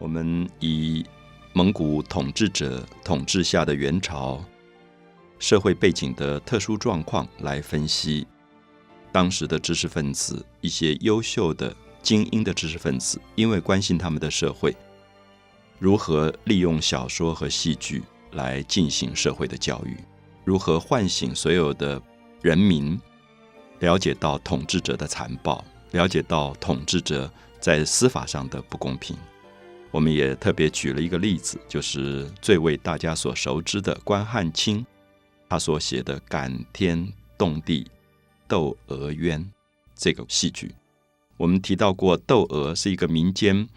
我们以蒙古统治者统治下的元朝社会背景的特殊状况来分析当时的知识分子，一些优秀的精英的知识分子，因为关心他们的社会，如何利用小说和戏剧来进行社会的教育，如何唤醒所有的人民了解到统治者的残暴，了解到统治者在司法上的不公平。我们也特别举了一个例子，就是最为大家所熟知的关汉卿，他所写的感天动地《窦娥冤》这个戏剧。我们提到过，窦娥是一个民间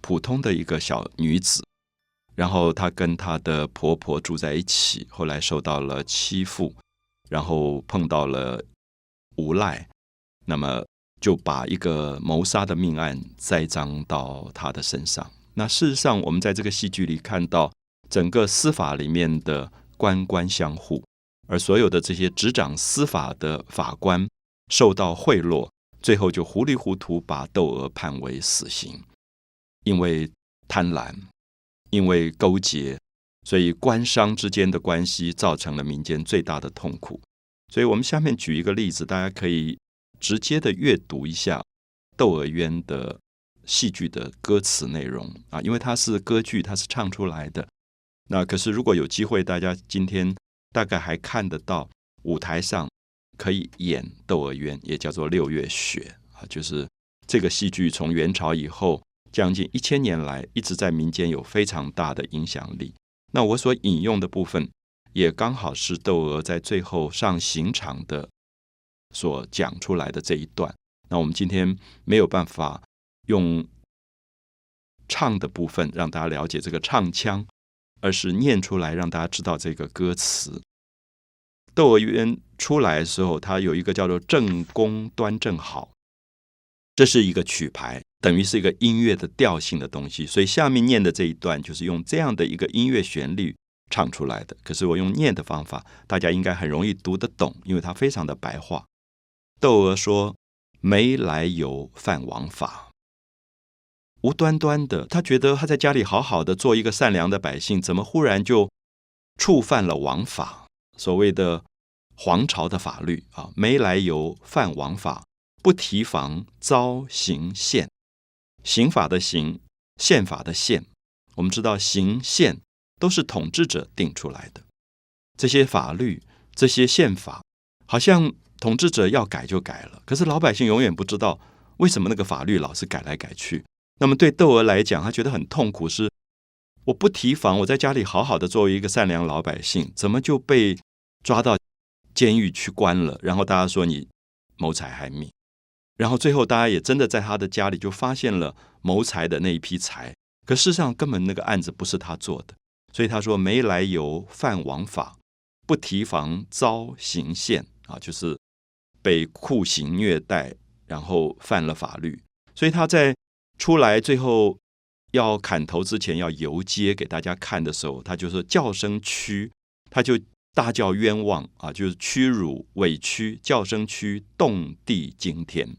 普通的一个小女子，然后她跟她的婆婆住在一起，后来受到了欺负，然后碰到了无赖，那么。就把一个谋杀的命案栽赃到他的身上。那事实上，我们在这个戏剧里看到，整个司法里面的官官相护，而所有的这些执掌司法的法官受到贿赂，最后就糊里糊涂把窦娥判为死刑，因为贪婪，因为勾结，所以官商之间的关系造成了民间最大的痛苦。所以我们下面举一个例子，大家可以。直接的阅读一下《窦娥冤》的戏剧的歌词内容啊，因为它是歌剧，它是唱出来的。那可是如果有机会，大家今天大概还看得到舞台上可以演《窦娥冤》，也叫做《六月雪》啊，就是这个戏剧从元朝以后将近一千年来一直在民间有非常大的影响力。那我所引用的部分也刚好是窦娥在最后上刑场的。所讲出来的这一段，那我们今天没有办法用唱的部分让大家了解这个唱腔，而是念出来让大家知道这个歌词。《窦娥冤》出来的时候，它有一个叫做“正宫端正好”，这是一个曲牌，等于是一个音乐的调性的东西。所以下面念的这一段就是用这样的一个音乐旋律唱出来的。可是我用念的方法，大家应该很容易读得懂，因为它非常的白话。窦娥说：“没来由犯王法，无端端的，他觉得他在家里好好的做一个善良的百姓，怎么忽然就触犯了王法？所谓的皇朝的法律啊，没来由犯王法，不提防遭刑宪。刑法的刑，宪法的宪。我们知道，刑宪都是统治者定出来的，这些法律，这些宪法，好像。”统治者要改就改了，可是老百姓永远不知道为什么那个法律老是改来改去。那么对窦娥来讲，他觉得很痛苦，是我不提防，我在家里好好的作为一个善良老百姓，怎么就被抓到监狱去关了？然后大家说你谋财害命，然后最后大家也真的在他的家里就发现了谋财的那一批财，可事实上根本那个案子不是他做的，所以他说没来由犯王法，不提防遭刑宪啊，就是。被酷刑虐待，然后犯了法律，所以他在出来最后要砍头之前要游街给大家看的时候，他就说叫声屈，他就大叫冤枉啊，就是屈辱委屈，叫声屈，动地惊天，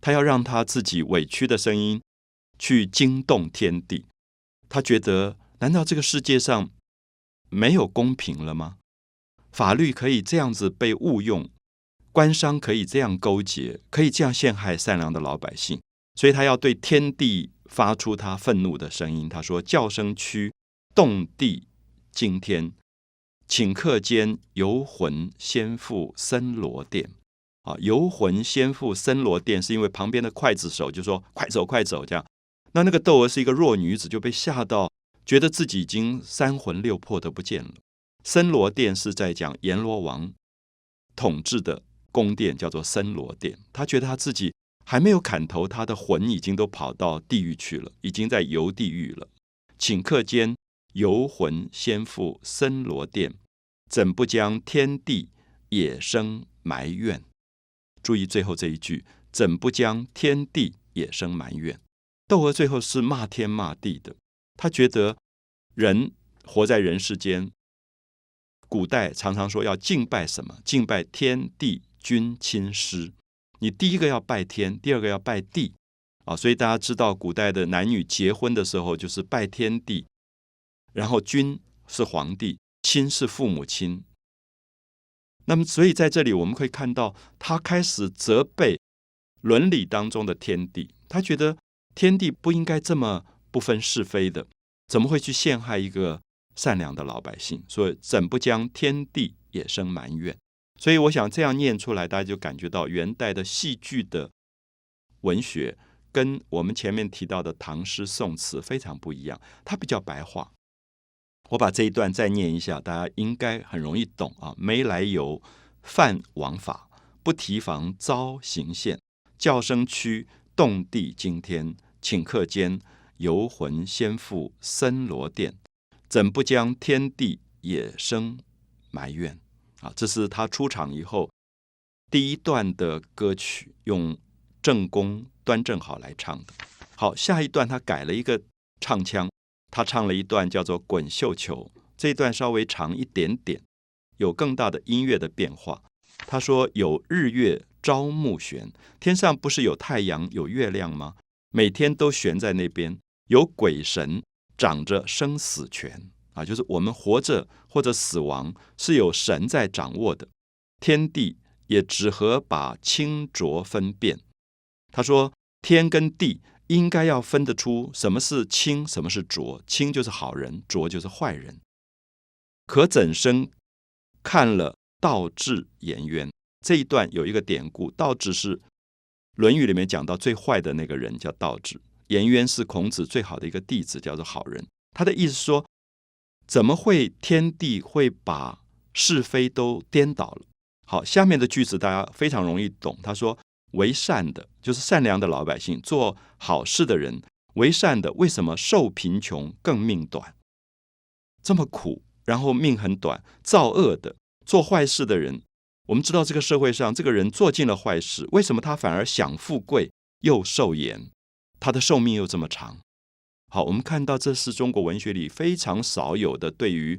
他要让他自己委屈的声音去惊动天地，他觉得难道这个世界上没有公平了吗？法律可以这样子被误用？官商可以这样勾结，可以这样陷害善良的老百姓，所以他要对天地发出他愤怒的声音。他说：“叫声屈，动地惊天，顷刻间游魂先赴森罗殿。”啊，游魂先赴森罗殿，是因为旁边的刽子手就说：“快走，快走！”这样，那那个窦娥是一个弱女子，就被吓到，觉得自己已经三魂六魄都不见了。森罗殿是在讲阎罗王统治的。宫殿叫做森罗殿，他觉得他自己还没有砍头，他的魂已经都跑到地狱去了，已经在游地狱了。顷刻间游魂先赴森罗殿，怎不将天地也生埋怨？注意最后这一句，怎不将天地也生埋怨？窦娥最后是骂天骂地的，他觉得人活在人世间，古代常常说要敬拜什么？敬拜天地。君亲师，你第一个要拜天，第二个要拜地，啊，所以大家知道，古代的男女结婚的时候，就是拜天地，然后君是皇帝，亲是父母亲。那么，所以在这里我们可以看到，他开始责备伦理当中的天地，他觉得天地不应该这么不分是非的，怎么会去陷害一个善良的老百姓？所以，怎不将天地也生埋怨？所以，我想这样念出来，大家就感觉到元代的戏剧的文学。跟我们前面提到的唐诗宋词非常不一样，它比较白话。我把这一段再念一下，大家应该很容易懂啊。没来由，犯王法，不提防遭刑限。叫声屈，动地惊天。顷刻间，游魂先赴森罗殿。怎不将天地也生埋怨？啊，这是他出场以后第一段的歌曲，用正宫。端正好来唱的，好，下一段他改了一个唱腔，他唱了一段叫做《滚绣球》，这一段稍微长一点点，有更大的音乐的变化。他说：“有日月朝暮悬，天上不是有太阳有月亮吗？每天都悬在那边。有鬼神掌着生死权啊，就是我们活着或者死亡是有神在掌握的，天地也只合把清浊分辨。”他说：“天跟地应该要分得出什么是清，什么是浊。清就是好人，浊就是坏人。可怎生看了道治颜渊这一段有一个典故，道治是《论语》里面讲到最坏的那个人叫道治，颜渊是孔子最好的一个弟子，叫做好人。他的意思说，怎么会天地会把是非都颠倒了？好，下面的句子大家非常容易懂。他说。”为善的，就是善良的老百姓，做好事的人。为善的，为什么受贫穷更命短？这么苦，然后命很短。造恶的，做坏事的人，我们知道这个社会上，这个人做尽了坏事，为什么他反而享富贵又受严？他的寿命又这么长？好，我们看到这是中国文学里非常少有的对于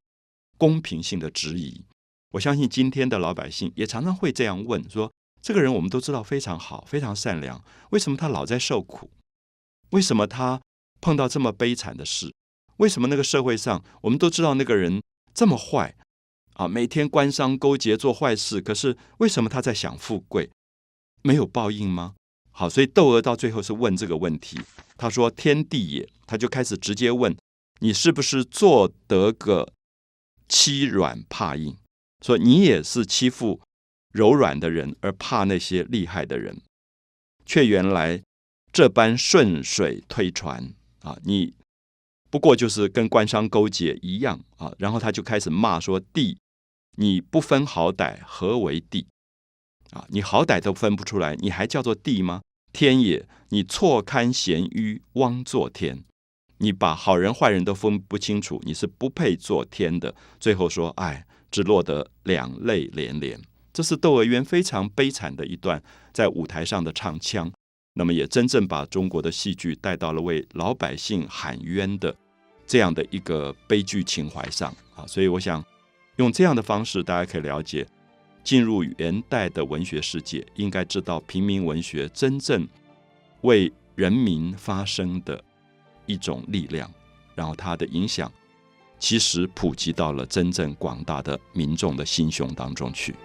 公平性的质疑。我相信今天的老百姓也常常会这样问说。这个人我们都知道非常好，非常善良。为什么他老在受苦？为什么他碰到这么悲惨的事？为什么那个社会上我们都知道那个人这么坏啊？每天官商勾结做坏事，可是为什么他在享富贵？没有报应吗？好，所以窦娥到最后是问这个问题。他说：“天地也。”他就开始直接问你是不是做得个欺软怕硬？说你也是欺负。柔软的人，而怕那些厉害的人，却原来这般顺水推船啊！你不过就是跟官商勾结一样啊！然后他就开始骂说：“地，你不分好歹，何为地？啊，你好歹都分不出来，你还叫做地吗？天也，你错堪贤愚，枉做天！你把好人坏人都分不清楚，你是不配做天的。最后说：哎，只落得两泪连连。”这是窦娥冤非常悲惨的一段在舞台上的唱腔，那么也真正把中国的戏剧带到了为老百姓喊冤的这样的一个悲剧情怀上啊！所以我想用这样的方式，大家可以了解进入元代的文学世界，应该知道平民文学真正为人民发声的一种力量，然后它的影响其实普及到了真正广大的民众的心胸当中去。